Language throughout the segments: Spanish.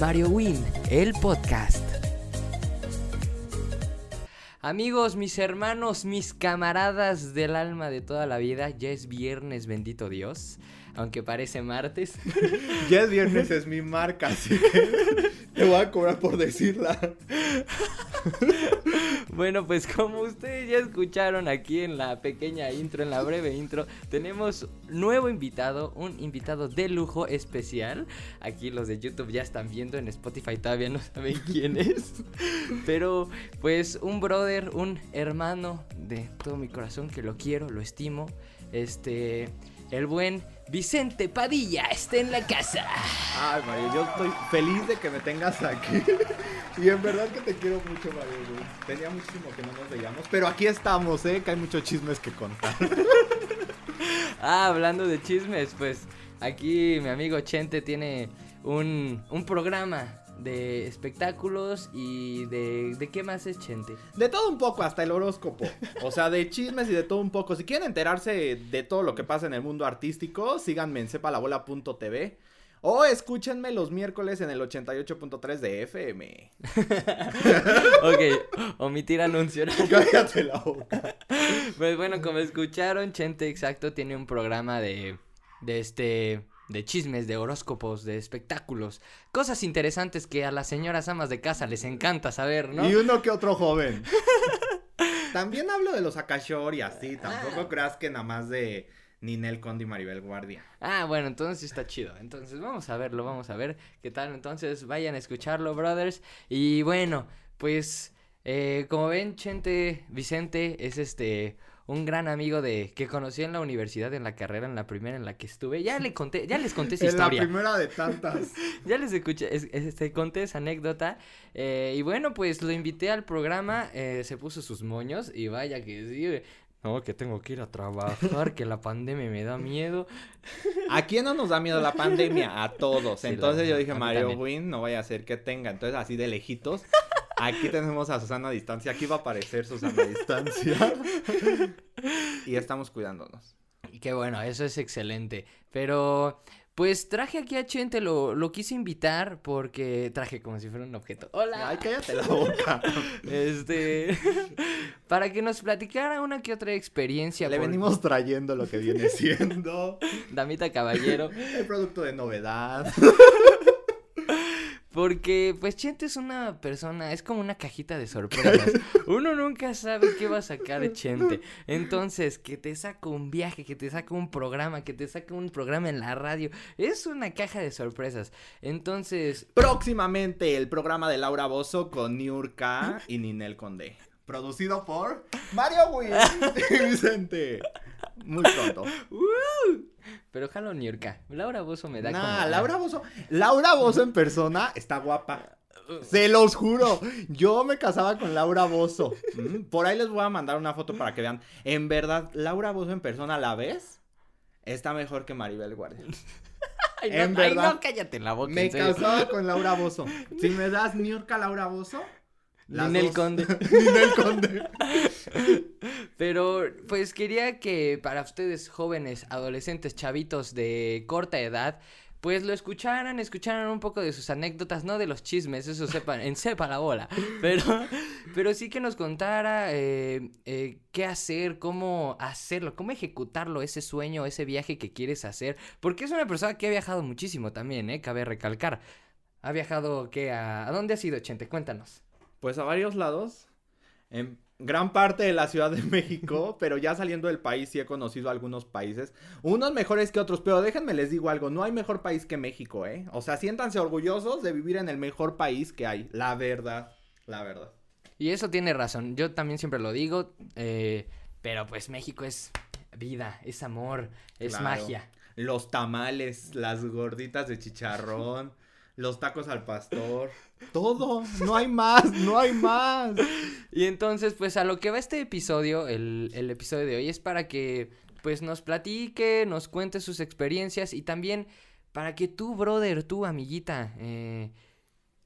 Mario Win, el podcast. Amigos, mis hermanos, mis camaradas del alma de toda la vida, ya es viernes, bendito Dios, aunque parece martes. ya es viernes, es mi marca, así que te voy a cobrar por decirla. bueno, pues como ustedes ya escucharon aquí en la pequeña intro, en la breve intro, tenemos nuevo invitado, un invitado de lujo especial. Aquí los de YouTube ya están viendo, en Spotify todavía no saben quién es. Pero pues un brother, un hermano de todo mi corazón que lo quiero, lo estimo. Este, el buen Vicente Padilla está en la casa. Ay, Mario, yo estoy feliz de que me tengas aquí. y en verdad que te quiero mucho, Mario. Tenía muchísimo que no nos veíamos. Pero aquí estamos, ¿eh? Que hay muchos chismes que contar. ah, hablando de chismes, pues aquí mi amigo Chente tiene un, un programa de espectáculos y de... ¿De qué más es Chente? De todo un poco, hasta el horóscopo. O sea, de chismes y de todo un poco. Si quieren enterarse de todo lo que pasa en el mundo artístico, síganme en sepalabola.tv. O escúchenme los miércoles en el 88.3 de FM. ok, omitir anuncio. Cállate la boca. Pues bueno, como escucharon, Chente Exacto tiene un programa de, de este de chismes, de horóscopos, de espectáculos, cosas interesantes que a las señoras amas de casa les encanta saber, ¿no? Y uno que otro joven. También hablo de los Akashor y así, tampoco ah. creas que nada más de Ninel Conde y Maribel Guardia. Ah, bueno, entonces está chido. Entonces vamos a verlo, vamos a ver qué tal. Entonces vayan a escucharlo, brothers. Y bueno, pues eh, como ven, Chente Vicente es este un gran amigo de que conocí en la universidad en la carrera en la primera en la que estuve. Ya le conté, ya les conté esa historia. La primera de tantas. ya les escuché, este, conté esa anécdota. Eh, y bueno, pues lo invité al programa, eh, se puso sus moños y vaya que sí. No, que tengo que ir a trabajar, que la pandemia me da miedo. ¿A quién no nos da miedo la pandemia? A todos. Entonces yo dije, Mario Win, no vaya a ser que tenga. Entonces así de lejitos Aquí tenemos a Susana a distancia. Aquí va a aparecer Susana a distancia. y estamos cuidándonos. Qué bueno, eso es excelente. Pero, pues traje aquí a Chente, lo, lo quise invitar porque traje como si fuera un objeto. Hola. Ay, cállate la boca. este. para que nos platicara una que otra experiencia. Le venimos trayendo lo que viene siendo. Damita Caballero. El producto de novedad. Porque, pues, Chente es una persona, es como una cajita de sorpresas. Uno nunca sabe qué va a sacar Chente. Entonces, que te saca un viaje, que te saca un programa, que te saca un programa en la radio. Es una caja de sorpresas. Entonces. Próximamente el programa de Laura Bozo con Niurka y Ninel Conde. Producido por Mario Will y Vicente. Muy pronto. Pero jalo Niurka. Laura Bozo me da nah, Laura Bozo. Laura Bozo en persona está guapa. Se los juro. Yo me casaba con Laura Bozo. Mm, por ahí les voy a mandar una foto para que vean. En verdad, Laura Bozo en persona, ¿la ves? Está mejor que Maribel Guardia. en verdad. cállate la boca. Me casaba con Laura Bozo. Si me das Niurka Laura Bozo, Ninel Conde. Ninel Conde. Pero pues quería que para ustedes jóvenes, adolescentes, chavitos de corta edad, pues lo escucharan, escucharan un poco de sus anécdotas, no de los chismes, eso sepan, en sepa la bola, pero, pero sí que nos contara eh, eh, qué hacer, cómo hacerlo, cómo ejecutarlo, ese sueño, ese viaje que quieres hacer, porque es una persona que ha viajado muchísimo también, ¿eh? Cabe recalcar. ¿Ha viajado qué? ¿A, ¿a dónde has ido, Chente? Cuéntanos. Pues a varios lados. En gran parte de la Ciudad de México, pero ya saliendo del país sí he conocido algunos países, unos mejores que otros, pero déjenme les digo algo, no hay mejor país que México, ¿eh? O sea, siéntanse orgullosos de vivir en el mejor país que hay, la verdad, la verdad. Y eso tiene razón, yo también siempre lo digo, eh, pero pues México es vida, es amor, es magia. Los tamales, las gorditas de chicharrón los tacos al pastor, todo, no hay más, no hay más. Y entonces, pues a lo que va este episodio, el, el episodio de hoy es para que pues nos platique, nos cuente sus experiencias y también para que tú, brother, tú, amiguita, eh,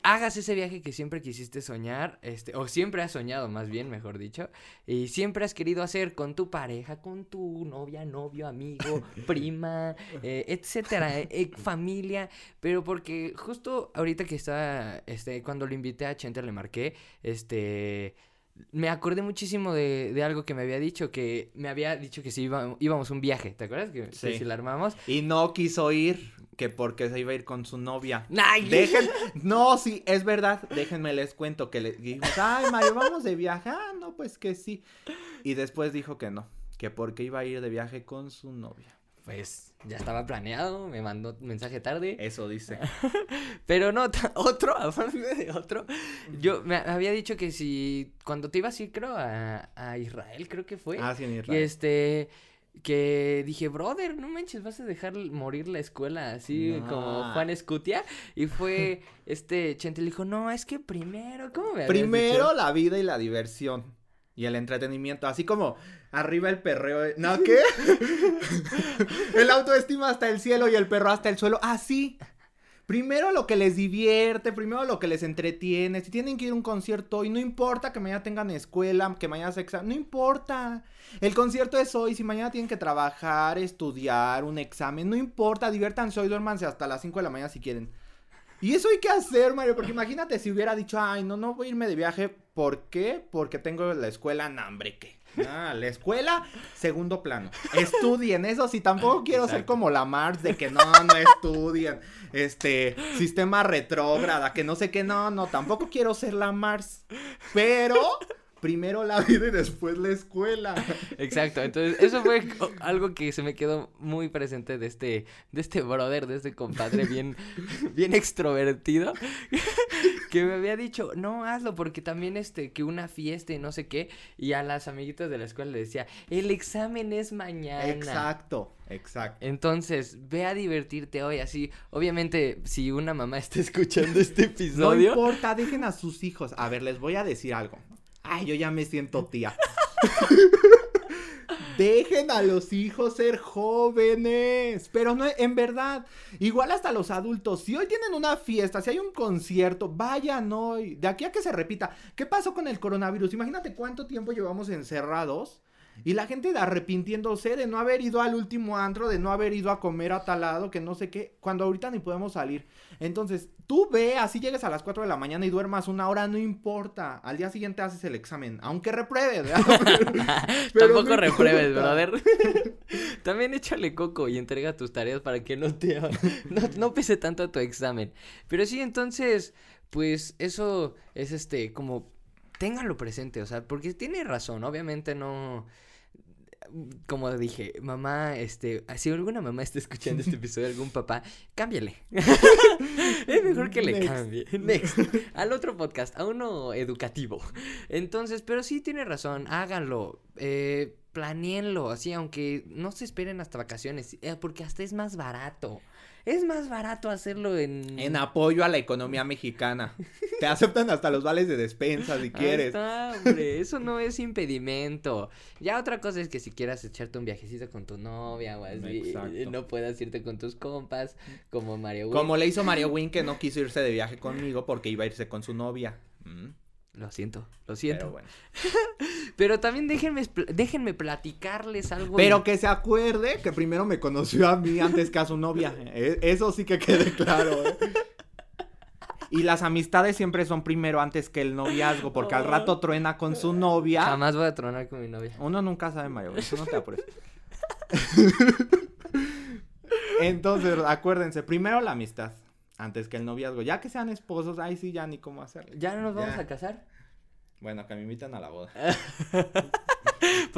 hagas ese viaje que siempre quisiste soñar, este, o siempre has soñado más bien, mejor dicho, y siempre has querido hacer con tu pareja, con tu novia, novio, amigo, prima, eh, etcétera, eh, eh, familia, pero porque justo ahorita que estaba, este, cuando lo invité a Chente le marqué, este, me acordé muchísimo de, de, algo que me había dicho, que me había dicho que si iba, íbamos un viaje, ¿te acuerdas? Que, sí. si la armamos. Y no quiso ir que porque se iba a ir con su novia. ¡Ay! Dejen, no, sí, es verdad, déjenme les cuento que le dijimos, ay, Mario, vamos de viaje, ah, no, pues que sí. Y después dijo que no, que porque iba a ir de viaje con su novia. Pues ya estaba planeado, me mandó mensaje tarde. Eso dice. Pero no, otro, aparte de otro, yo me había dicho que si, cuando te ibas ir, creo, a, a Israel, creo que fue. Ah, sí, en Israel. Y este, que dije, brother, no manches, vas a dejar morir la escuela así como Juan Escutia. Y fue este Chente le dijo, no, es que primero, ¿cómo me Primero la vida y la diversión. Y el entretenimiento, así como arriba el perreo. ¿No qué? el autoestima hasta el cielo y el perro hasta el suelo. Así. Primero lo que les divierte, primero lo que les entretiene. Si tienen que ir a un concierto hoy, no importa que mañana tengan escuela, que mañana se examen, no importa. El concierto es hoy, si mañana tienen que trabajar, estudiar, un examen, no importa, diviértanse hoy, duérmanse hasta las 5 de la mañana si quieren. Y eso hay que hacer, Mario, porque imagínate si hubiera dicho, ay, no, no voy a irme de viaje. ¿Por qué? Porque tengo la escuela, no, hombre, ¿qué? Ah, la escuela, segundo plano. Estudien eso, si tampoco quiero ser como la Mars de que no, no estudien. Este, sistema retrógrada, que no sé qué, no, no, tampoco quiero ser la Mars. Pero primero la vida y después la escuela. Exacto, entonces eso fue algo que se me quedó muy presente de este, de este brother, de este compadre bien, bien extrovertido, que me había dicho, no, hazlo, porque también este, que una fiesta y no sé qué, y a las amiguitas de la escuela le decía, el examen es mañana. Exacto. Exacto. Entonces, ve a divertirte hoy, así. Obviamente, si una mamá está escuchando este episodio. No importa, dejen a sus hijos. A ver, les voy a decir algo. Ay, yo ya me siento tía. Dejen a los hijos ser jóvenes. Pero no, en verdad, igual hasta los adultos. Si hoy tienen una fiesta, si hay un concierto, vayan hoy. De aquí a que se repita. ¿Qué pasó con el coronavirus? Imagínate cuánto tiempo llevamos encerrados. Y la gente arrepintiéndose de no haber ido al último antro, de no haber ido a comer a tal lado, que no sé qué, cuando ahorita ni podemos salir. Entonces, tú ve, así llegues a las 4 de la mañana y duermas una hora, no importa. Al día siguiente haces el examen, aunque repruebes. Tampoco repruebes, brother. También échale coco y entrega tus tareas para que no te no, no pese tanto tu examen. Pero sí, entonces, pues eso es este como ténganlo presente, o sea, porque tiene razón, obviamente no como dije, mamá, este, si alguna mamá está escuchando este episodio, algún papá, cámbiale. es mejor que le cambie. Next. Al otro podcast, a uno educativo. Entonces, pero sí tiene razón, háganlo. Eh, planeenlo, así, aunque no se esperen hasta vacaciones, eh, porque hasta es más barato. Es más barato hacerlo en... En apoyo a la economía mexicana. Te aceptan hasta los vales de despensa si quieres. Está, hombre. Eso no es impedimento. Ya otra cosa es que si quieras echarte un viajecito con tu novia o así, no puedas irte con tus compas, como Mario Win. Como le hizo Mario Win que no quiso irse de viaje conmigo porque iba a irse con su novia. Mm. Lo siento, lo siento. Pero, bueno. Pero también déjenme, déjenme platicarles algo. Pero que se acuerde que primero me conoció a mí antes que a su novia. E, eso sí que quede claro. ¿eh? Y las amistades siempre son primero antes que el noviazgo, porque al rato truena con su novia. Jamás voy a tronar con mi novia. Uno nunca sabe, Mario, eso no te apures. Entonces, acuérdense, primero la amistad antes que el noviazgo. Ya que sean esposos, ahí sí ya ni cómo hacerlo. ¿Ya no nos vamos a casar? Bueno, que me invitan a la boda.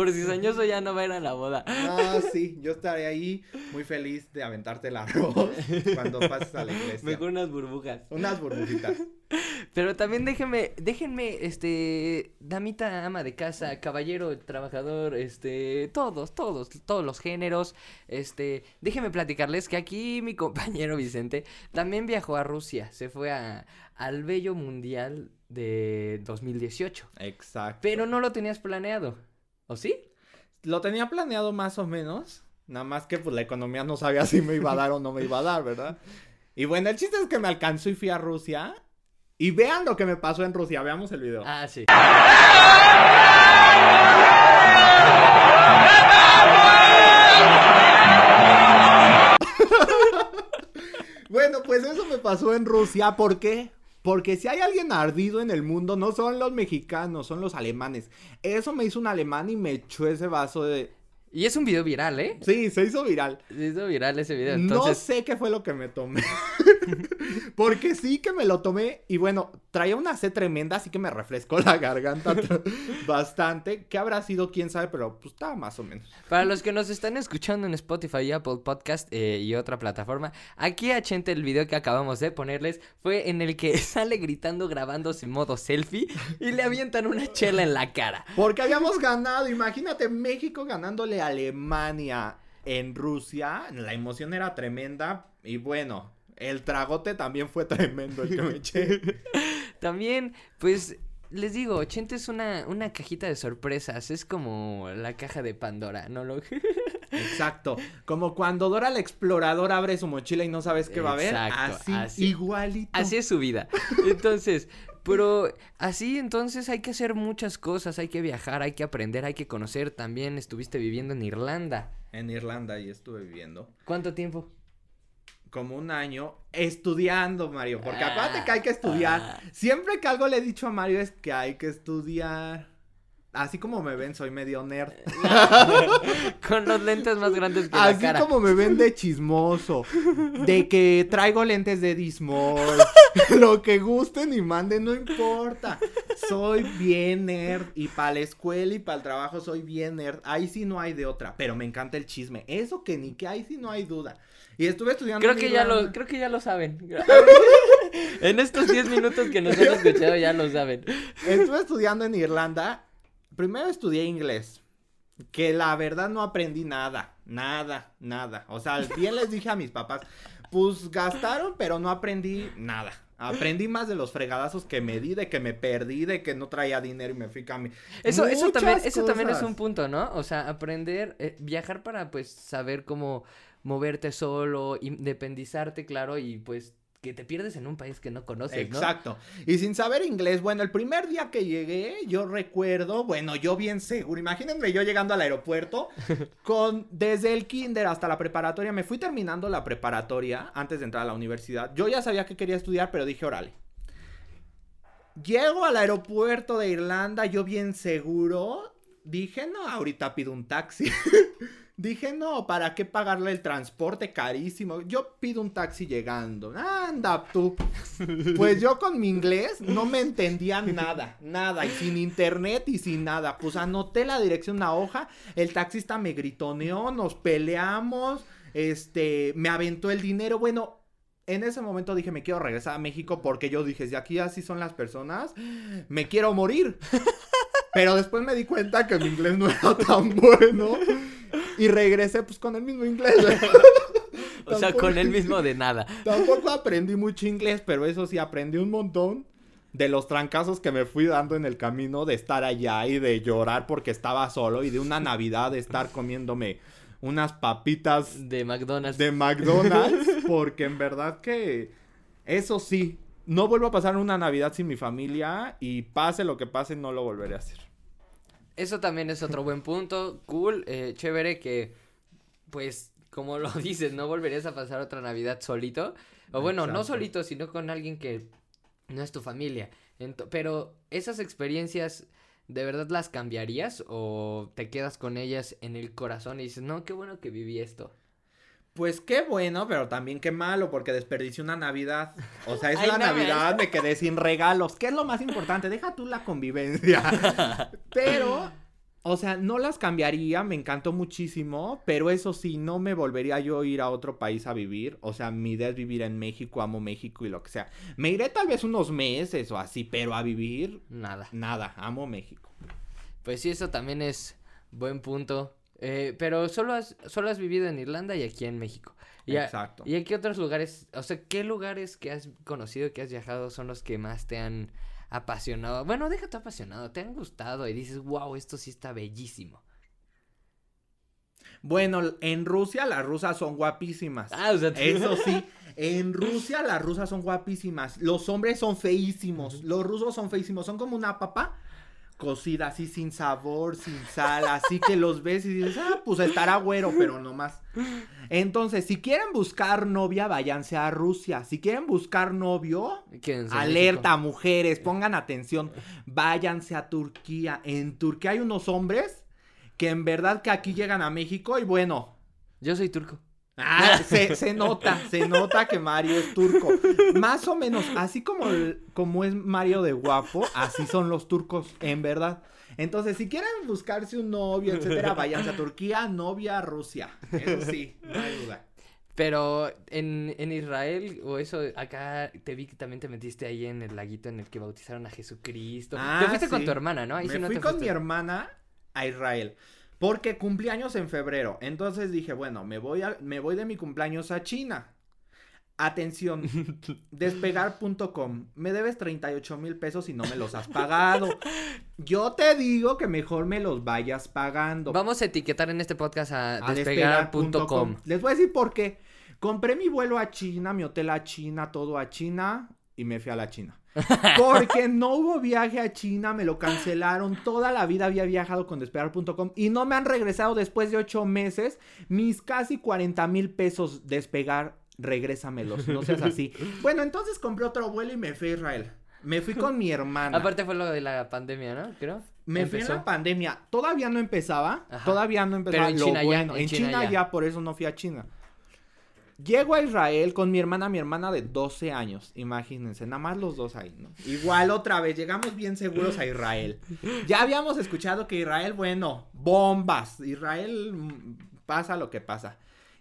Por si soñoso ya no va a ir a la boda. Ah, sí, yo estaré ahí muy feliz de aventarte el arroz cuando pases a la iglesia. Mejor unas burbujas. Unas burbujitas. Pero también déjenme, déjenme, este, damita ama de casa, caballero trabajador, este, todos, todos, todos los géneros, este, déjenme platicarles que aquí mi compañero Vicente también viajó a Rusia, se fue a, al bello mundial de 2018. Exacto. Pero no lo tenías planeado, ¿o sí? Lo tenía planeado más o menos, nada más que pues la economía no sabía si me iba a dar o no me iba a dar, ¿verdad? Y bueno, el chiste es que me alcanzó y fui a Rusia Y vean lo que me pasó en Rusia, veamos el video. Ah, sí. Bueno, pues eso me pasó en Rusia. ¿Por qué? Porque si hay alguien ardido en el mundo, no son los mexicanos, son los alemanes. Eso me hizo un alemán y me echó ese vaso de... Y es un video viral, ¿eh? Sí, se hizo viral. Se hizo viral ese video. No sé qué fue lo que me tomé. Porque sí que me lo tomé y bueno, traía una sed tremenda, así que me refrescó la garganta bastante. ¿Qué habrá sido? ¿Quién sabe? Pero pues estaba más o menos. para los que nos están escuchando en Spotify y Apple Podcast eh, y otra plataforma, aquí a Chente el video que acabamos de ponerles fue en el que sale gritando grabándose en modo selfie y le avientan una chela en la cara. Porque habíamos ganado, imagínate México ganándole Alemania en Rusia. La emoción era tremenda y bueno, el tragote también fue tremendo el que me eché. También, pues, les digo, Chente es una, una cajita de sorpresas, es como la caja de Pandora, ¿no? Lo... Exacto. Como cuando Dora la exploradora abre su mochila y no sabes qué va a ver. Exacto, así, así. igualito. Así es su vida. Entonces, pero así entonces hay que hacer muchas cosas, hay que viajar, hay que aprender, hay que conocer. También estuviste viviendo en Irlanda. En Irlanda y estuve viviendo. ¿Cuánto tiempo? como un año estudiando, Mario. Porque Ah, acuérdate que hay que estudiar. ah. Siempre que algo le he dicho a Mario es que hay que estudiar. Así como me ven, soy medio nerd. Con los lentes más grandes que la Así cara. como me ven de chismoso. De que traigo lentes de Dismol. Lo que gusten y manden, no importa. Soy bien nerd. Y para la escuela y para el trabajo soy bien nerd. Ahí sí no hay de otra. Pero me encanta el chisme. Eso que ni que ahí sí no hay duda. Y estuve estudiando. Creo que ya lo, creo que ya lo saben. en estos 10 minutos que nos han escuchado ya lo saben. Estuve estudiando en Irlanda. Primero estudié inglés. Que la verdad no aprendí nada. Nada, nada. O sea, bien les dije a mis papás. Pues gastaron, pero no aprendí nada. Aprendí más de los fregadazos que me di, de que me perdí, de que no traía dinero y me fui a mi. Eso, eso también, eso también es un punto, ¿no? O sea, aprender, eh, viajar para pues saber cómo moverte solo, independizarte, claro, y pues que te pierdes en un país que no conoces, ¿no? Exacto. Y sin saber inglés, bueno, el primer día que llegué, yo recuerdo, bueno, yo bien seguro, imagínense yo llegando al aeropuerto con desde el kinder hasta la preparatoria, me fui terminando la preparatoria antes de entrar a la universidad. Yo ya sabía que quería estudiar, pero dije, órale. Llego al aeropuerto de Irlanda, yo bien seguro, dije, no, ahorita pido un taxi. Dije, no, ¿para qué pagarle el transporte carísimo? Yo pido un taxi llegando. Anda tú. Pues yo con mi inglés no me entendía nada, nada. Y sin internet y sin nada. Pues anoté la dirección una hoja. El taxista me gritoneó, nos peleamos. Este, me aventó el dinero. Bueno, en ese momento dije, me quiero regresar a México porque yo dije, si aquí así son las personas, me quiero morir. Pero después me di cuenta que mi inglés no era tan bueno. Y regresé pues con el mismo inglés. O sea, con el mismo de nada. Tampoco aprendí mucho inglés, pero eso sí, aprendí un montón de los trancazos que me fui dando en el camino de estar allá y de llorar porque estaba solo y de una Navidad de estar comiéndome unas papitas De McDonald's. de McDonald's porque en verdad que eso sí, no vuelvo a pasar una Navidad sin mi familia y pase lo que pase no lo volveré a hacer. Eso también es otro buen punto. Cool, eh, chévere que, pues, como lo dices, no volverías a pasar otra Navidad solito. O bueno, no solito, sino con alguien que no es tu familia. Pero esas experiencias, ¿de verdad las cambiarías? ¿O te quedas con ellas en el corazón y dices, no, qué bueno que viví esto? Pues qué bueno, pero también qué malo, porque desperdicié una Navidad. O sea, es Ay, la no, Navidad, me quedé sin regalos. ¿Qué es lo más importante? Deja tú la convivencia. Pero, o sea, no las cambiaría, me encantó muchísimo, pero eso sí, no me volvería yo a ir a otro país a vivir. O sea, mi idea es vivir en México, amo México y lo que sea. Me iré tal vez unos meses o así, pero a vivir, Nada. nada, amo México. Pues sí, eso también es buen punto. Eh, pero solo has, solo has vivido en Irlanda y aquí en México. Y a- Exacto. ¿Y a qué otros lugares, o sea, qué lugares que has conocido, que has viajado son los que más te han apasionado? Bueno, déjate apasionado, te han gustado y dices, wow, esto sí está bellísimo. Bueno, en Rusia las rusas son guapísimas. Ah, o sea, tú- Eso sí, en Rusia las rusas son guapísimas. Los hombres son feísimos. Los rusos son feísimos. Son como una papa cocida así sin sabor, sin sal. Así que los ves y dices, ah, pues estará güero, pero no más. Entonces, si quieren buscar novia, váyanse a Rusia. Si quieren buscar novio, alerta, mujeres, pongan atención. Váyanse a Turquía. En Turquía hay unos hombres que en verdad que aquí llegan a México y bueno. Yo soy turco. Ah, se, se nota, se nota que Mario es turco. Más o menos, así como, el- como es Mario de guapo, así son los turcos, en verdad. Entonces, si quieren buscarse un novio, etcétera, váyanse a Turquía, novia, Rusia. Eso sí, no hay duda. Pero en, en Israel, o eso, acá te vi que también te metiste ahí en el laguito en el que bautizaron a Jesucristo. Ah, te fuiste con tu hermana, ¿no? Ahí Me sí no fui te con mi hermana a Israel. Porque cumpleaños en febrero. Entonces dije, bueno, me voy, a, me voy de mi cumpleaños a China. Atención, despegar.com. Me debes 38 mil pesos y no me los has pagado. Yo te digo que mejor me los vayas pagando. Vamos a etiquetar en este podcast a, A despegar.com. Les voy a decir por qué. Compré mi vuelo a China, mi hotel a China, todo a China y me fui a la China. Porque no hubo viaje a China, me lo cancelaron. Toda la vida había viajado con despegar.com y no me han regresado después de ocho meses mis casi 40 mil pesos despegar. Regrésamelos, no seas así. Bueno, entonces compré otro vuelo y me fui a Israel. Me fui con mi hermana. Aparte fue lo de la pandemia, ¿no? Creo. Me fui en la pandemia. Todavía no empezaba. Ajá. Todavía no empezaba. Pero en lo China ya, en En China China, ya. ya. por eso no fui a China. Llego a Israel con mi hermana, mi hermana de 12 años. Imagínense, nada más los dos ahí, ¿no? Igual otra vez, llegamos bien seguros a Israel. Ya habíamos escuchado que Israel, bueno, bombas. Israel mm, pasa lo que pasa.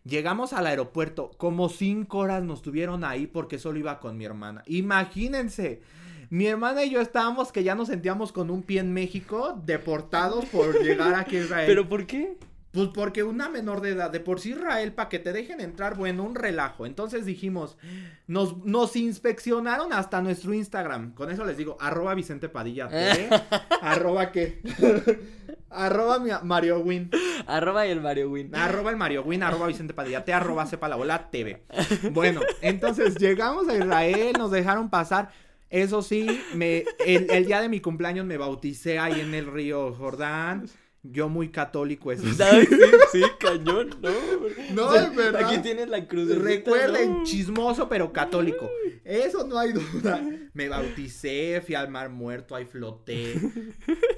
Llegamos al aeropuerto, como cinco horas nos tuvieron ahí porque solo iba con mi hermana. Imagínense, mi hermana y yo estábamos que ya nos sentíamos con un pie en México, deportados por llegar aquí a Israel. ¿Pero por qué? Pues porque una menor de edad, de por sí Israel, para que te dejen entrar, bueno, un relajo. Entonces dijimos, nos, nos inspeccionaron hasta nuestro Instagram. Con eso les digo, arroba Vicente Padilla TV, arroba qué, arroba mi- Mario Win, Arroba el Mario Win. arroba el Mario Win, arroba Vicente Padilla, te arroba sepa la bola TV. Bueno, entonces llegamos a Israel, nos dejaron pasar. Eso sí, me, el, el día de mi cumpleaños me bauticé ahí en el río Jordán. Yo muy católico, eso sí. Sí, sí, cañón, ¿no? No, es verdad. Aquí tienes la cruz. Recuerden, chismoso pero católico. Eso no hay duda. Me bauticé, fui al mar muerto, ahí floté.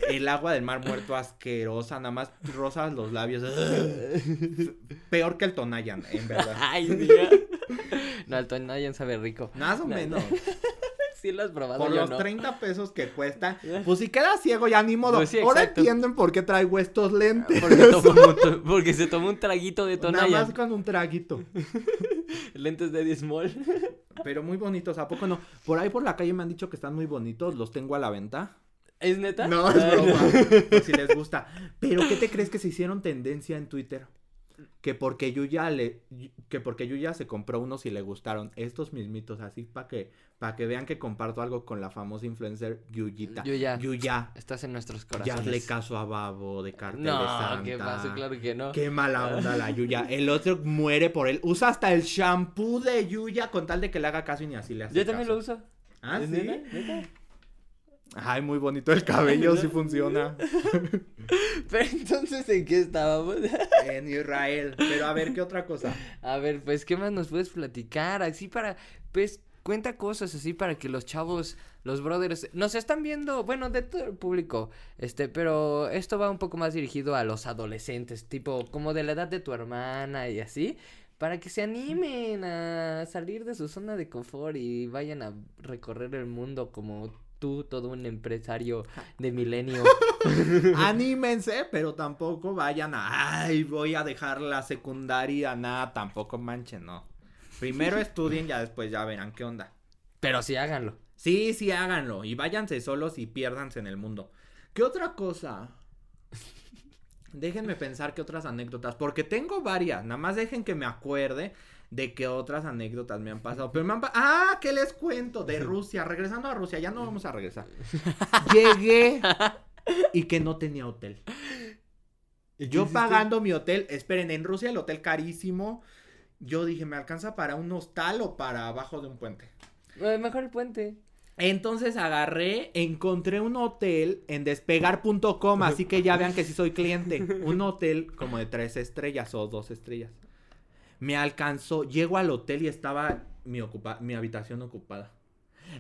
El agua del mar muerto asquerosa, nada más rosas los labios. Peor que el Tonayan, en verdad. Ay, mira. No, el Tonayan sabe rico. Más o No, menos. Sí lo has probado, Por yo los no. 30 pesos que cuesta. Pues si quedas ciego ya ni modo. Pues sí, Ahora entienden por qué traigo estos lentes. Porque, tomó un to- porque se tomó un traguito de Nada más con un traguito. Lentes de Dismol. Pero muy bonitos, ¿a poco no? Por ahí por la calle me han dicho que están muy bonitos, los tengo a la venta. ¿Es neta? No, es broma. por si les gusta. Pero ¿qué te crees que se hicieron tendencia en Twitter? Que porque Yuya le que porque Yuya se compró unos y le gustaron estos mismitos así para que para que vean que comparto algo con la famosa influencer Yuyita. Yuya. Yuya. Estás en nuestros Ya corazones. hazle caso a Babo de Cartel de No, Santa. ¿qué pasa? Claro que no. Qué mala onda la Yuya. El otro muere por él. Usa hasta el shampoo de Yuya con tal de que le haga caso y ni así le hace Yo también caso. lo uso. ¿Ah, ¿Es sí? neta? ¿Neta? Ay, muy bonito el cabello, sí funciona. Pero entonces, ¿en qué estábamos? En Israel. Pero a ver, ¿qué otra cosa? A ver, pues, ¿qué más nos puedes platicar? Así para, pues, cuenta cosas así para que los chavos, los brothers, nos están viendo, bueno, de todo el público, este, pero esto va un poco más dirigido a los adolescentes, tipo, como de la edad de tu hermana y así, para que se animen a salir de su zona de confort y vayan a recorrer el mundo como tú, todo un empresario de milenio. Anímense, pero tampoco vayan a. Ay, voy a dejar la secundaria. Nada, tampoco manchen, no. Primero estudien, ya después ya verán qué onda. Pero sí háganlo. Sí, sí, háganlo. Y váyanse solos y piérdanse en el mundo. ¿Qué otra cosa? Déjenme pensar qué otras anécdotas, porque tengo varias, nada más dejen que me acuerde de qué otras anécdotas me han pasado. Pero me han pa- Ah, ¿qué les cuento? De Rusia, regresando a Rusia, ya no vamos a regresar. Llegué y que no tenía hotel. ¿Y qué Yo hiciste? pagando mi hotel, esperen, en Rusia el hotel carísimo. Yo dije, ¿me alcanza para un hostal o para abajo de un puente? Eh, mejor el puente. Entonces agarré, encontré un hotel en despegar.com, así que ya vean que sí soy cliente. Un hotel como de tres estrellas o dos estrellas. Me alcanzó, llego al hotel y estaba mi, ocupa mi habitación ocupada.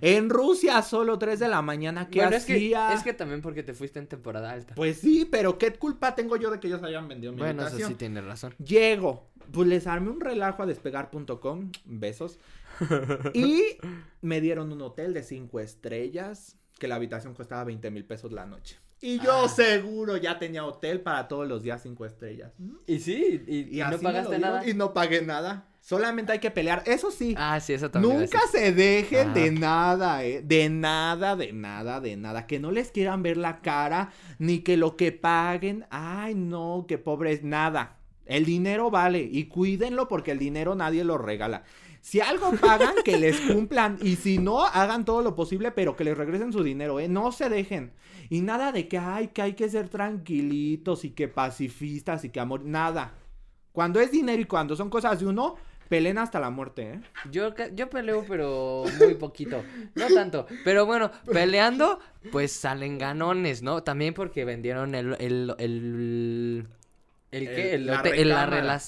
En Rusia, solo 3 de la mañana, ¿qué Bueno, es que, hacía? es que también porque te fuiste en temporada alta. Pues sí, pero ¿qué culpa tengo yo de que ellos hayan vendido mi bueno, eso sí tienes razón. Llego, pues les armé un relajo a despegar.com, besos. Y me dieron un hotel de cinco estrellas, que la habitación costaba 20 mil pesos la noche. Y yo Ah. seguro ya tenía hotel para todos los días cinco estrellas. Y sí, y, no pagaste nada. Y no pagué nada. Solamente hay que pelear. Eso sí, Ah, sí, eso también. Nunca se dejen de nada, eh. De nada, de nada, de nada. Que no les quieran ver la cara, ni que lo que paguen. Ay, no, qué pobres, nada. El dinero vale y cuídenlo porque el dinero nadie lo regala. Si algo pagan, que les cumplan. Y si no, hagan todo lo posible, pero que les regresen su dinero, ¿eh? No se dejen. Y nada de que, ay, que hay que ser tranquilitos y que pacifistas y que amor. Nada. Cuando es dinero y cuando son cosas de uno, peleen hasta la muerte, ¿eh? Yo, ca- yo peleo, pero muy poquito. No tanto. Pero bueno, peleando, pues salen ganones, ¿no? También porque vendieron el. ¿El, el, el qué? El- El la el-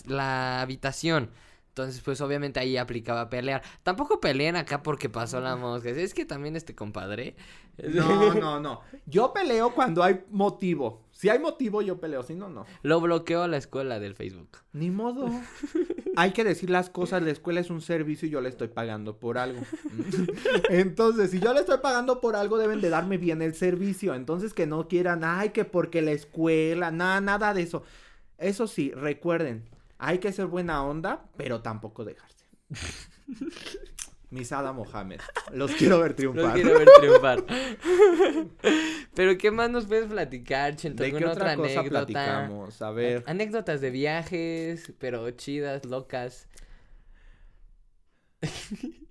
la habitación. Entonces, pues obviamente ahí aplicaba pelear. Tampoco peleen acá porque pasó la mosca. Es que también este compadre. No, no, no. Yo peleo cuando hay motivo. Si hay motivo, yo peleo. Si no, no. Lo bloqueó la escuela del Facebook. Ni modo. Hay que decir las cosas. La escuela es un servicio y yo le estoy pagando por algo. Entonces, si yo le estoy pagando por algo, deben de darme bien el servicio. Entonces, que no quieran, ay, que porque la escuela, nada, nada de eso. Eso sí, recuerden, hay que ser buena onda, pero tampoco dejarse. Misada Mohamed. Los quiero ver Los triunfar. quiero ver triunfar. Pero, ¿qué más nos puedes platicar, Chento? ¿De qué ¿Alguna otra cosa anécdota? platicamos? A ver. Anécdotas de viajes, pero chidas, locas.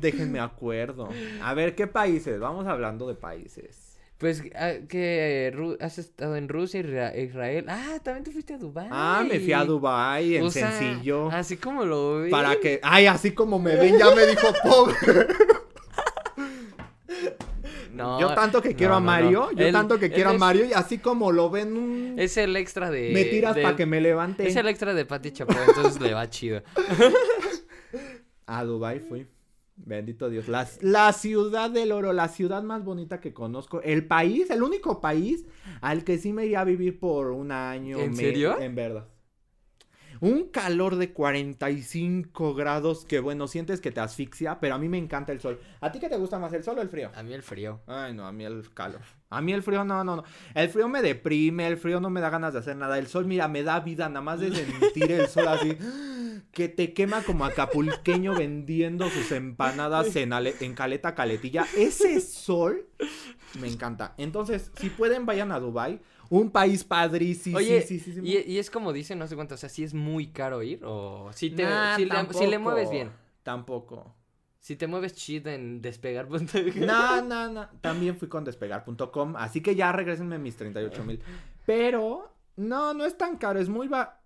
Déjenme acuerdo. A ver, ¿qué países? Vamos hablando de países. Pues ah, que has estado en Rusia, Isra- Israel. Ah, también te fuiste a Dubái. Ah, me fui a Dubai en O sea, sencillo. Así como lo vi. Para que, ay, así como me ven, ya me dijo pobre. No, yo tanto que quiero no, a Mario, yo tanto que quiero a Mario y así como lo ven, Es el extra de. me tiras para que me levante. Es el extra de Pati Chapoy, entonces le va chido. A Dubai fui. Bendito Dios. La, la ciudad del oro, la ciudad más bonita que conozco. El país, el único país al que sí me iría a vivir por un año. ¿En me- serio? En verdad. Un calor de 45 grados que, bueno, sientes que te asfixia, pero a mí me encanta el sol. ¿A ti qué te gusta más, el sol o el frío? A mí el frío. Ay, no, a mí el calor. A mí el frío, no, no, no. El frío me deprime, el frío no me da ganas de hacer nada. El sol, mira, me da vida, nada más de sentir el sol así. Que te quema como acapulqueño vendiendo sus empanadas en, ale- en caleta caletilla. Ese sol me encanta. Entonces, si pueden, vayan a Dubai. Un país padrísimo. Oye, sí, sí, sí, sí. Y, y es como dicen, no sé cuánto, o sea, si es muy caro ir o si te Nah, si, le, si le tampoco. mueves bien. Tampoco. Si te mueves chido en despegar. pues, No, no, no. También fui con despegar.com. Así que ya regresenme mis 38 mil. Pero, no, no es tan caro. Es muy ba...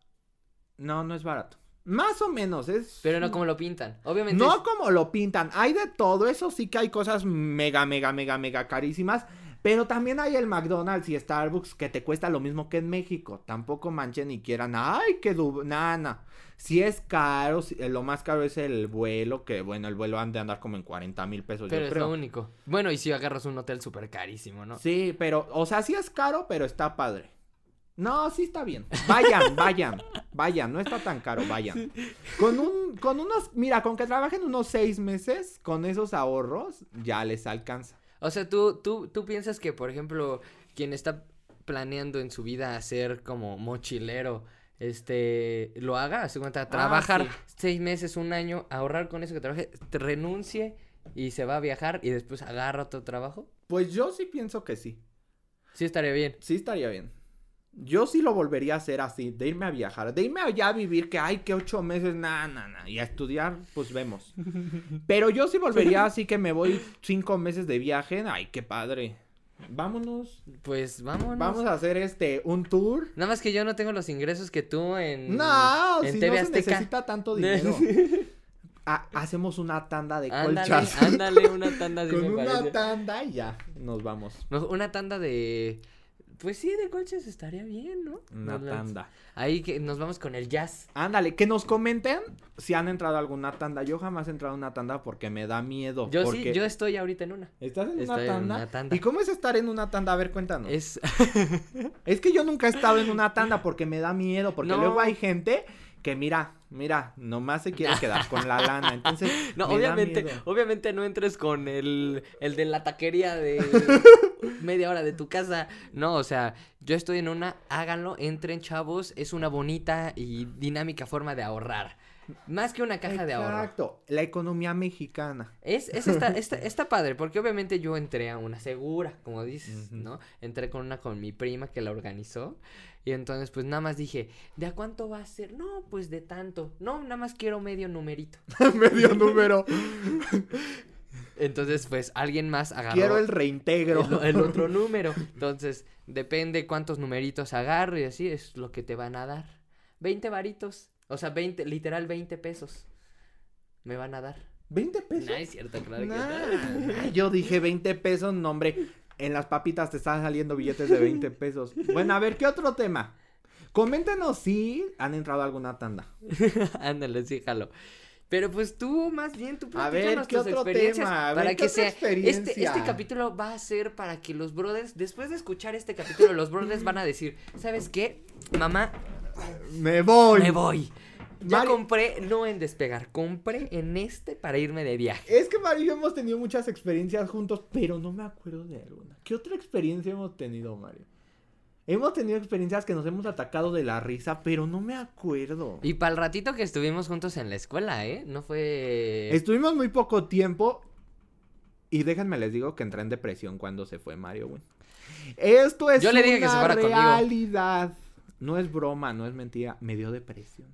No, no es barato. Más o menos, es... Pero no como lo pintan. Obviamente. No es- como lo pintan. Hay de todo. Eso sí que hay cosas mega, mega, mega, mega carísimas. Pero también hay el McDonald's y Starbucks que te cuesta lo mismo que en México. Tampoco manchen ni quieran. Ay, que du... Nada, Si es caro, si- lo más caro es el vuelo. Que bueno, el vuelo han de andar como en 40 mil pesos. pero yo es creo. lo único. Bueno, y si agarras un hotel súper carísimo, ¿no? Sí, pero, o sea, sí es caro, pero está padre. No, sí está bien. Vayan, vayan, vayan, no está tan caro, vayan. Con un, con unos, mira, con que trabajen unos seis meses, con esos ahorros, ya les alcanza. O sea, tú, tú, tú piensas que, por ejemplo, quien está planeando en su vida hacer como mochilero, este, lo haga, hace cuenta, trabajar sí. seis meses, un año, ahorrar con eso que trabaje, te renuncie y se va a viajar y después agarra otro trabajo. Pues yo sí pienso que sí. Sí estaría bien. Sí estaría bien. Yo sí lo volvería a hacer así, de irme a viajar, de irme allá a vivir, que hay que ocho meses, nada, nada, na, y a estudiar, pues vemos. Pero yo sí volvería así que me voy cinco meses de viaje, ay, qué padre. Vámonos. Pues vámonos. Vamos a hacer este un tour. Nada más que yo no tengo los ingresos que tú en. No, en si TV no se necesita tanto dinero. Ha- hacemos una tanda de Ándale, colchas. ándale, una tanda así Con una parece. tanda y ya, nos vamos. No, una tanda de. Pues sí, de colchas estaría bien, ¿no? Una Nos las- tanda. Ahí que nos vamos con el jazz. Ándale, que nos comenten si han entrado a alguna tanda. Yo jamás he entrado a una tanda porque me da miedo. Yo porque... sí, yo estoy ahorita en una. ¿Estás en una, estoy en tanda? una tanda. ¿Y cómo es estar en una tanda? A ver, cuéntanos. Es, Es. que yo nunca he estado en una tanda porque me da miedo. Porque No. luego hay gente que mira, mira, nomás se quiere quedar con la lana. Entonces, No, obviamente, obviamente no entres con el, el de la taquería de media hora de tu casa. No, o sea, yo estoy en una, háganlo, entren chavos, es una bonita y dinámica forma de ahorrar. Más que una caja de ahorro. Exacto, la economía mexicana. Es, es está, está, está padre, porque obviamente yo entré a una segura, como dices. ¿no? Entré con una con mi prima que la organizó. Y entonces, pues nada más dije, ¿de a cuánto va a ser? No, pues de tanto. No, nada más quiero medio numerito. Medio número. Entonces, pues alguien más agarró Quiero el reintegro. el, el otro número. Entonces, depende cuántos numeritos agarro y así es lo que te van a dar. 20 varitos. O sea, 20, literal 20 pesos. Me van a dar. ¿20 pesos? No es cierto, claro que Nah, no. nah, Yo dije 20 pesos, no hombre. En las papitas te están saliendo billetes de 20 pesos. Bueno, a ver, ¿qué otro tema? Coméntenos si han entrado a alguna tanda. Ándale, sí, jalo. Pero pues tú, más bien, tú A ver, ¿qué otro experiencias tema? A ver, para ¿qué que otra sea este, este capítulo va a ser para que los brothers, después de escuchar este capítulo, los brothers van a decir, ¿sabes qué? Mamá, Me voy. me voy. Ya compré, no en despegar, compré en este para irme de viaje. Es que Mario y yo hemos tenido muchas experiencias juntos, pero no me acuerdo de alguna. ¿Qué otra experiencia hemos tenido, Mario? Hemos tenido experiencias que nos hemos atacado de la risa, pero no me acuerdo. Y para el ratito que estuvimos juntos en la escuela, ¿eh? No fue... Estuvimos muy poco tiempo y déjenme les digo que entré en depresión cuando se fue Mario, güey. Esto es Yo le dije que se una conmigo. No es broma, no es mentira. Me dio depresión.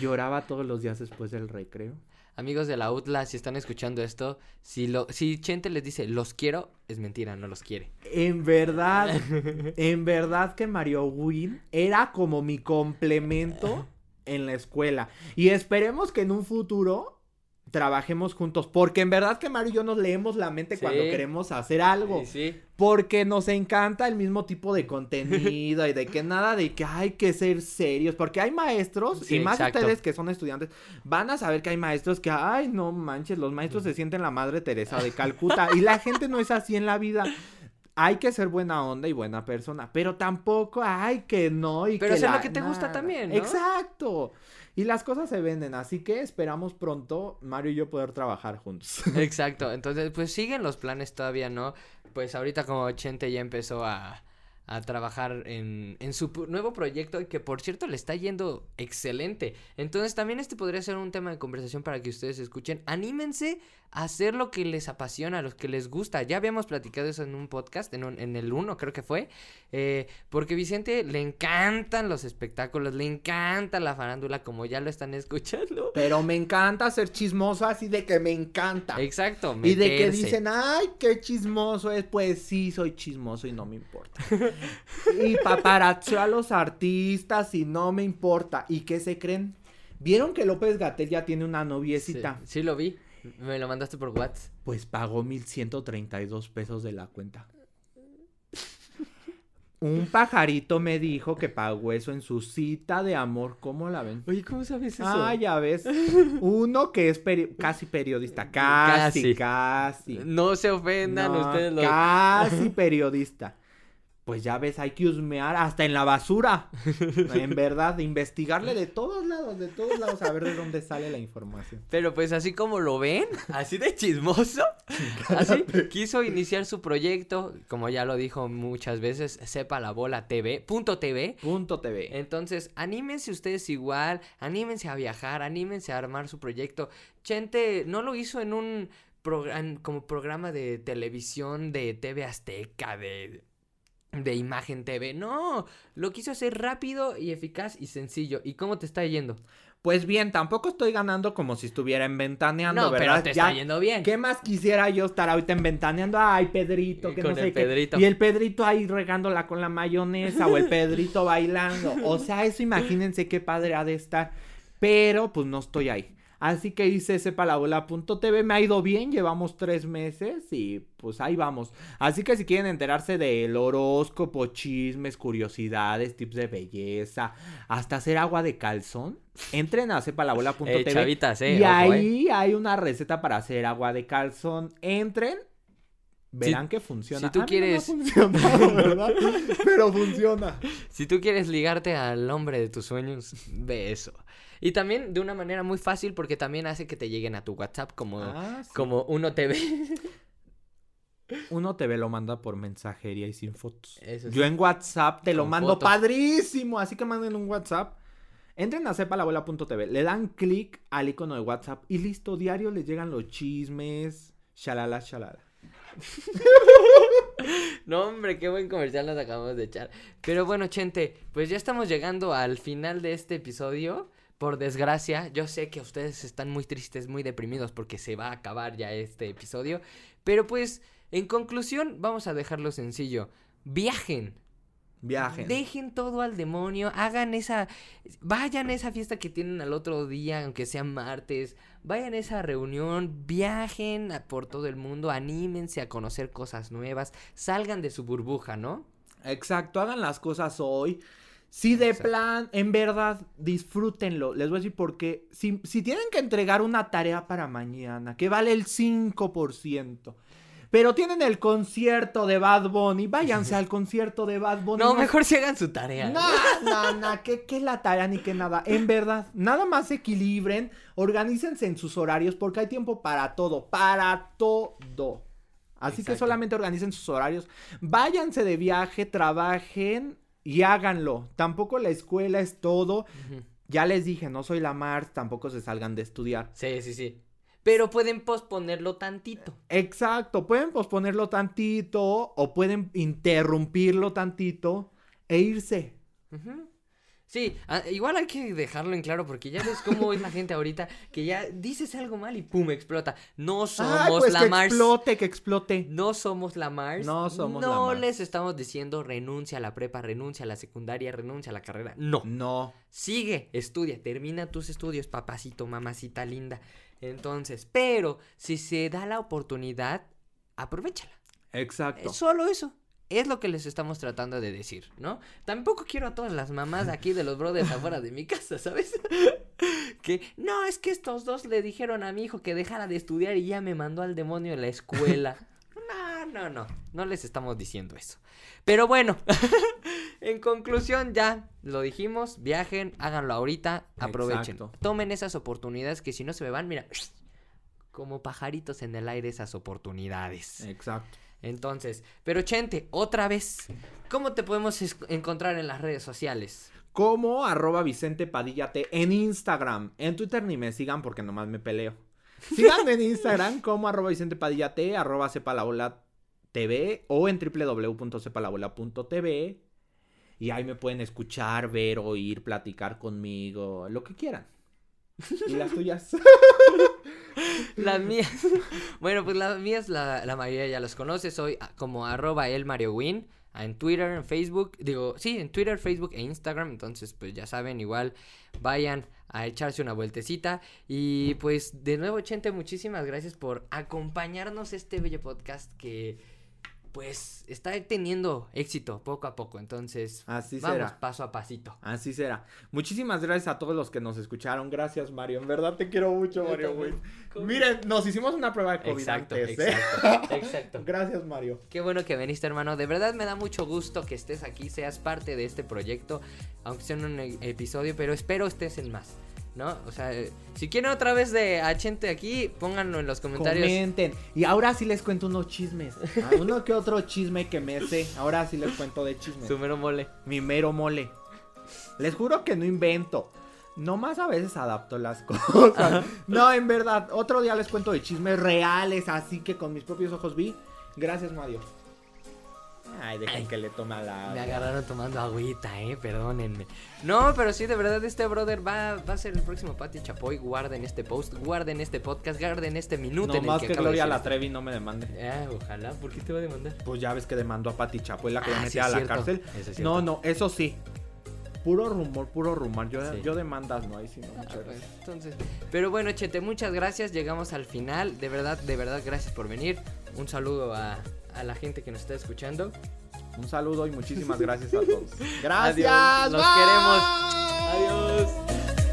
Lloraba todos los días después del recreo. Amigos de la UTLA, si están escuchando esto, si lo, si Chente les dice los quiero, es mentira, no los quiere. En verdad, en verdad que Mario Win era como mi complemento en la escuela. Y esperemos que en un futuro trabajemos juntos. Porque en verdad que Mario y yo nos leemos la mente cuando queremos hacer algo. Sí, sí. Porque nos encanta el mismo tipo de contenido y de que nada de que hay que ser serios. Porque hay maestros, y más exacto. ustedes que son estudiantes, van a saber que hay maestros que, ay, no manches, los maestros se sienten la madre Teresa de Calcuta. y la gente no es así en la vida. Hay que ser buena onda y buena persona, pero tampoco hay que no y Pero que lo la- que te gusta también, ¿no? Exacto. Y las cosas se venden, así que esperamos pronto Mario y yo poder trabajar juntos. Exacto, entonces pues siguen los planes todavía, ¿no? Pues ahorita como Chente ya empezó a, a trabajar en, en su nuevo proyecto y que por cierto le está yendo excelente. Entonces también este podría ser un tema de conversación para que ustedes escuchen. Anímense a hacer lo que les apasiona, a los que les gusta. Ya habíamos platicado eso en un podcast, en, un- en el 1 creo que fue. eh, porque Vicente le encantan los espectáculos, le encanta la farándula como ya lo están escuchando. Pero me encanta ser chismoso, así de que me encanta. Exacto. Y de que meterse. dicen, ay, qué chismoso es. Pues sí, soy chismoso y no me importa. y paparazzo a los artistas y no me importa. ¿Y qué se creen? ¿Vieron que López Gatel ya tiene una noviecita? Sí, sí lo vi. Me lo mandaste por WhatsApp. Pues pagó 1132 pesos de la cuenta. Un pajarito me dijo que pagó eso en su cita de amor. ¿Cómo la ven? Oye, ¿cómo sabes eso? Ah, ya ves. Uno que es peri- casi periodista. Casi, Casi. casi. No se ofendan No, ustedes los... Casi periodista. Pues ya ves, hay que husmear hasta en la basura. en verdad, investigarle de todos lados, de todos lados, a ver de dónde sale la información. Pero pues así como lo ven, así de chismoso, así quiso iniciar su proyecto, como ya lo dijo muchas veces, sepa la bola TV, punto TV. Punto TV. Entonces, anímense ustedes igual, anímense a viajar, anímense a armar su proyecto. Chente no lo hizo en un programa, como programa de televisión de TV Azteca, de, de Imagen TV. No, lo quiso hacer rápido y eficaz y sencillo. ¿Y cómo te está yendo? Pues bien, tampoco estoy ganando como si estuviera en Ventaneando, No, ¿verdad? pero te Ya- está yendo bien. ¿Qué más quisiera yo estar ahorita en Ventaneando? Ay, Pedrito, que Con no sé el qué. Pedrito. Y el Pedrito ahí regándola con la mayonesa o el Pedrito bailando. O sea, eso imagínense qué padre ha de estar. Pero pues no estoy ahí. Así que hice sepalabola.tv, me ha ido bien, llevamos tres meses y pues ahí vamos. Así que si quieren enterarse del horóscopo, chismes, curiosidades, tips de belleza, hasta hacer agua de calzón, entren a sepalabola.tv. Eh, chavitas, eh, y ojo, ahí hay una receta para hacer agua de calzón. Entren. Verán que funciona. si tú A mí no quieres- funcionado, ¿verdad? Pero funciona. Si tú quieres ligarte al hombre de tus sueños, ve eso. Y también de una manera muy fácil porque también hace que te lleguen a tu WhatsApp como, Ah, sí. como uno te ve. Uno te ve lo manda por mensajería y sin fotos. Eso sí. Yo en WhatsApp te lo mando fotos. padrísimo. Así que manden un WhatsApp. Entren a sepalabuela.tv, le dan clic al icono de WhatsApp y listo, diario les llegan los chismes, shalala, shalala. No, hombre, qué buen comercial nos acabamos de echar. Pero bueno, Chente, pues ya estamos llegando al final de este episodio. Por desgracia, yo sé que ustedes están muy tristes, muy deprimidos porque se va a acabar ya este episodio. Pero pues, en conclusión, vamos a dejarlo sencillo. Viajen. Viajen. Dejen todo al demonio, hagan esa, vayan a esa fiesta que tienen al otro día, aunque sea martes, vayan a esa reunión, viajen a- por todo el mundo, anímense a conocer cosas nuevas, salgan de su burbuja, ¿no? Exacto, hagan las cosas hoy. Si de Exacto. plan, en verdad, disfrútenlo. Les voy a decir porque si, si tienen que entregar una tarea para mañana, que vale el 5%, pero tienen el concierto de Bad Bunny, váyanse al concierto de Bad Bunny. No, mejor si hagan su tarea. No, no, no, que, que la tarea ni que nada. En verdad, nada más equilibren, organícense en sus horarios porque hay tiempo para todo, para todo. Así que solamente organicen sus horarios. Váyanse de viaje, trabajen y háganlo. Tampoco la escuela es todo. Ya les dije, no soy la Mars, tampoco se salgan de estudiar. Sí, sí, sí. Pero pueden posponerlo tantito. Exacto, pueden posponerlo tantito o pueden interrumpirlo tantito e irse. Sí, ah, igual hay que dejarlo en claro porque ya ves cómo es la gente ahorita que ya dices algo mal y pum, explota. No somos Ay, pues la que Mars. explote, que explote. No somos la Mars. No somos la No Mars. les estamos diciendo renuncia a la prepa, renuncia a la secundaria, renuncia a la carrera. No. No. Sigue, estudia, termina tus estudios, papacito, mamacita linda. Entonces, pero si se da la oportunidad, aprovechala. Exacto. Es solo eso. Es lo que les estamos tratando de decir, ¿no? Tampoco quiero a todas las mamás aquí de los brothers afuera de mi casa, ¿sabes? que no, es que estos dos le dijeron a mi hijo que dejara de estudiar y ya me mandó al demonio en la escuela. No, no, no, no les estamos diciendo eso. Pero bueno, en conclusión ya lo dijimos, viajen, háganlo ahorita, aprovechen. Exacto. Tomen esas oportunidades que si no se me van, mira, como pajaritos en el aire esas oportunidades. Exacto. Entonces, pero Chente, otra vez, ¿cómo te podemos encontrar en las redes sociales? Como arroba Vicente Padilla T en Instagram. En Twitter ni me sigan porque nomás me peleo. Síganme en Instagram como arroba Vicente Padilla T, arroba Cepalabola TV o en www.cepalabola.tv. Y ahí me pueden escuchar, ver, oír, platicar conmigo, lo que quieran. ¿Y las tuyas? Las mías. bueno, pues las mías, la, la mayoría ya las conoce. Soy como arroba el Mario Win. En Twitter, en Facebook. Digo, sí, en Twitter, Facebook e Instagram. Entonces, pues ya saben, igual vayan a echarse una vueltecita. Y pues, de nuevo, Chente, muchísimas gracias por acompañarnos este bello podcast que. Pues está teniendo éxito poco a poco. Entonces, Así vamos será. paso a pasito. Así será. Muchísimas gracias a todos los que nos escucharon. Gracias, Mario. En verdad te quiero mucho, Yo Mario. güey. Miren, nos hicimos una prueba de COVID Exacto, antes, ¿eh? exacto, exacto. Gracias, Mario. Qué bueno que viniste, hermano. De verdad me da mucho gusto que estés aquí, seas parte de este proyecto, aunque sea en un e- episodio, pero espero estés en más, ¿no? O sea, eh, si quieren otra vez de a Chente aquí, pónganlo en los comentarios. Comenten. Y ahora sí les cuento unos chismes. Ah, Uno que otro chisme que me sé. Ahora sí les cuento de chismes. Su mero mole. Mi mero mole. Les juro que no invento. Nomás a veces adapto las cosas. No, en verdad. Otro día les cuento de chismes reales, así que con mis propios ojos vi. Gracias, Mario. Ay, dejen Ay. que le tome a la. Me agarraron tomando agüita, eh, perdónenme. No, pero sí, de verdad, este brother va, va a ser el próximo Pati Chapoy. Guarden este post, guarden este podcast, guarden este minuto No en el más que, Gloria la. Trevi no me demande. Ah, ojalá, ¿por qué te va a demandar? Pues ya ves que demandó a Pati Chapoy, la que Ah, sí, a la cierto. cárcel. Eso es cierto. No, no, eso sí. Puro rumor, puro rumor. Yo, Sí. yo demandas no, ahí sí no. Ah, muchas pues, gracias. entonces, pero bueno, Chete, muchas gracias. Llegamos al final. De verdad, de verdad, gracias por venir. Un saludo a, a la gente que nos está escuchando. Un saludo y muchísimas gracias a todos. Gracias. Adiós, los queremos. Adiós.